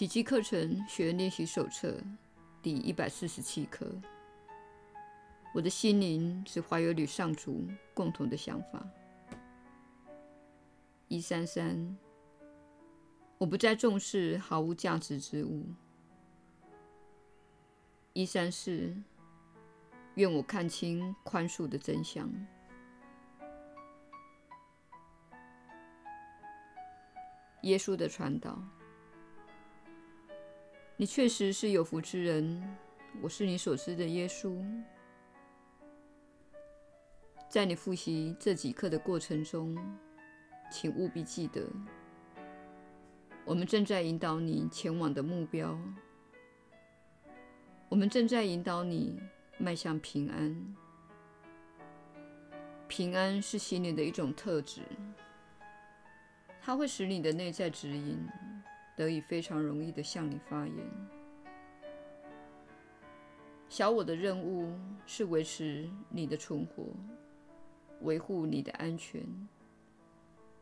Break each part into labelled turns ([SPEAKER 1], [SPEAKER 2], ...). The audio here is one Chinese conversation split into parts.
[SPEAKER 1] 奇迹课程学练习手册第一百四十七课。我的心灵只怀有与上主共同的想法。一三三，我不再重视毫无价值之物。一三四，愿我看清宽恕的真相。耶稣的传导。你确实是有福之人，我是你所知的耶稣。在你复习这几课的过程中，请务必记得，我们正在引导你前往的目标。我们正在引导你迈向平安。平安是心灵的一种特质，它会使你的内在指引。得以非常容易地向你发言。小我的任务是维持你的存活，维护你的安全，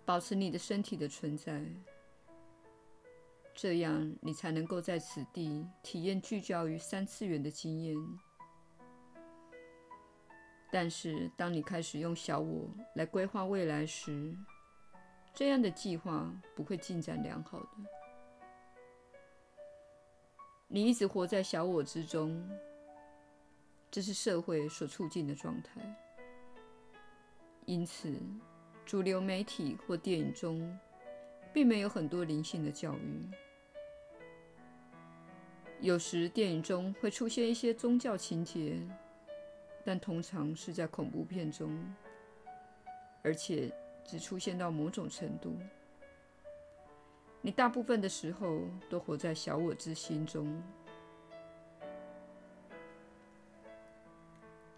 [SPEAKER 1] 保持你的身体的存在，这样你才能够在此地体验聚焦于三次元的经验。但是，当你开始用小我来规划未来时，这样的计划不会进展良好的。你一直活在小我之中，这是社会所促进的状态。因此，主流媒体或电影中并没有很多灵性的教育。有时，电影中会出现一些宗教情节，但通常是在恐怖片中，而且只出现到某种程度。你大部分的时候都活在小我之心中，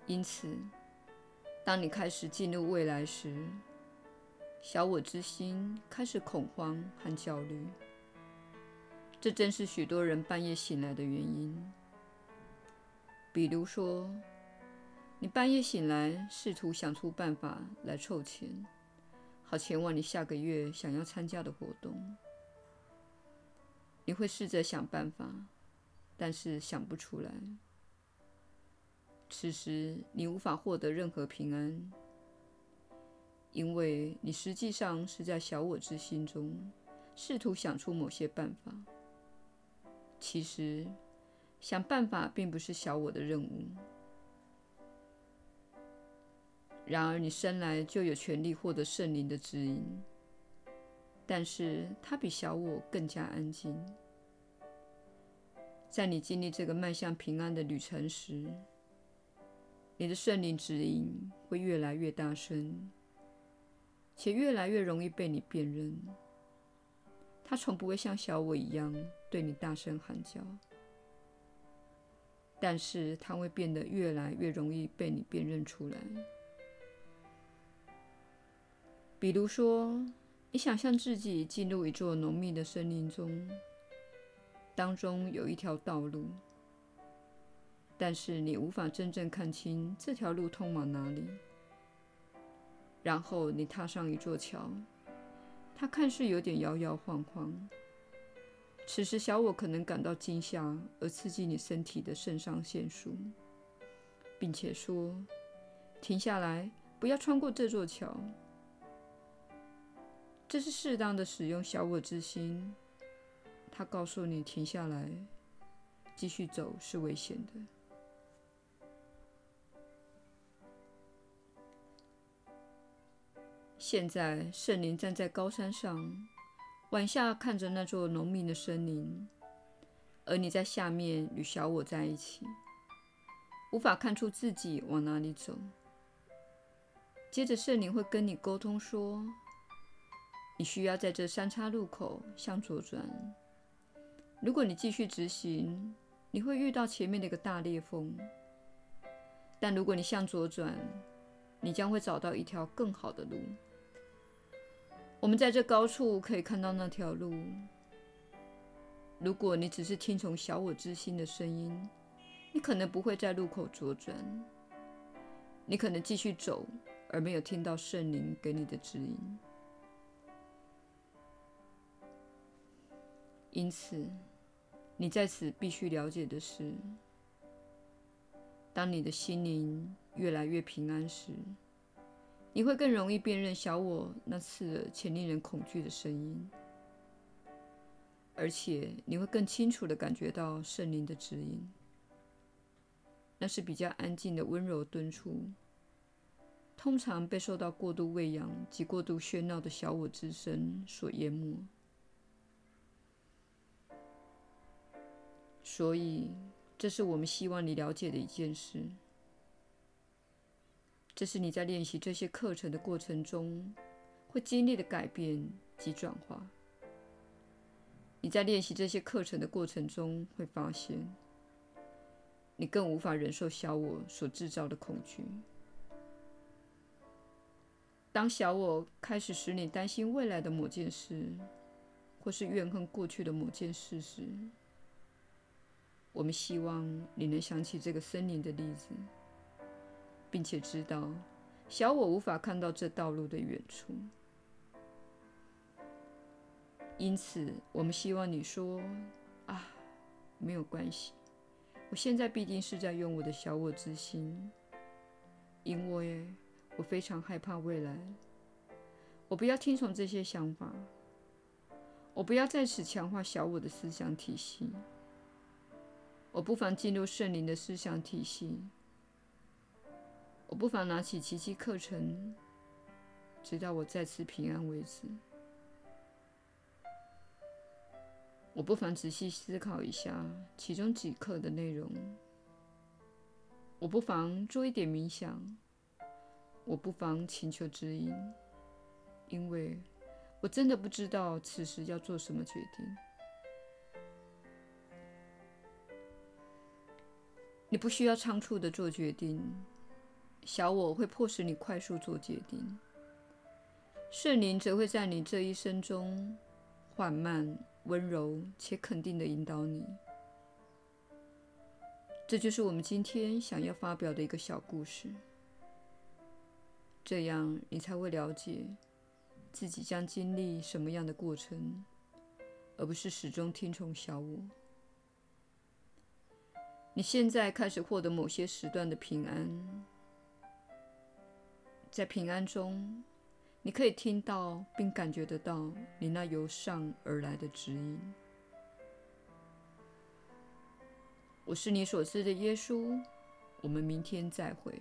[SPEAKER 1] 因此，当你开始进入未来时，小我之心开始恐慌和焦虑。这正是许多人半夜醒来的原因。比如说，你半夜醒来，试图想出办法来凑钱，好前往你下个月想要参加的活动。你会试着想办法，但是想不出来。此时你无法获得任何平安，因为你实际上是在小我之心中试图想出某些办法。其实，想办法并不是小我的任务。然而，你生来就有权利获得圣灵的指引。但是它比小我更加安静。在你经历这个迈向平安的旅程时，你的圣灵指引会越来越大声，且越来越容易被你辨认。它从不会像小我一样对你大声喊叫，但是它会变得越来越容易被你辨认出来。比如说，你想象自己进入一座浓密的森林中，当中有一条道路，但是你无法真正看清这条路通往哪里。然后你踏上一座桥，它看似有点摇摇晃晃。此时，小我可能感到惊吓而刺激你身体的肾上腺素，并且说：“停下来，不要穿过这座桥。”这是适当的使用小我之心，他告诉你停下来，继续走是危险的。现在圣灵站在高山上，往下看着那座浓密的森林，而你在下面与小我在一起，无法看出自己往哪里走。接着圣灵会跟你沟通说。你需要在这三岔路口向左转。如果你继续直行，你会遇到前面的一个大裂缝。但如果你向左转，你将会找到一条更好的路。我们在这高处可以看到那条路。如果你只是听从小我之心的声音，你可能不会在路口左转。你可能继续走，而没有听到圣灵给你的指引。因此，你在此必须了解的是，当你的心灵越来越平安时，你会更容易辨认小我那刺耳且令人恐惧的声音，而且你会更清楚地感觉到圣灵的指引。那是比较安静的温柔敦促，通常被受到过度喂养及过度喧闹的小我之声所淹没。所以，这是我们希望你了解的一件事。这是你在练习这些课程的过程中会经历的改变及转化。你在练习这些课程的过程中会发现，你更无法忍受小我所制造的恐惧。当小我开始使你担心未来的某件事，或是怨恨过去的某件事时，我们希望你能想起这个森林的例子，并且知道小我无法看到这道路的远处。因此，我们希望你说：“啊，没有关系，我现在必定是在用我的小我之心，因为我非常害怕未来。我不要听从这些想法，我不要在此强化小我的思想体系。”我不妨进入圣灵的思想体系。我不妨拿起奇迹课程，直到我再次平安为止。我不妨仔细思考一下其中几课的内容。我不妨做一点冥想。我不妨请求指引，因为我真的不知道此时要做什么决定。你不需要仓促地做决定，小我会迫使你快速做决定，圣灵则会在你这一生中缓慢、温柔且肯定地引导你。这就是我们今天想要发表的一个小故事，这样你才会了解自己将经历什么样的过程，而不是始终听从小我。你现在开始获得某些时段的平安，在平安中，你可以听到并感觉得到你那由上而来的指引。我是你所知的耶稣，我们明天再会。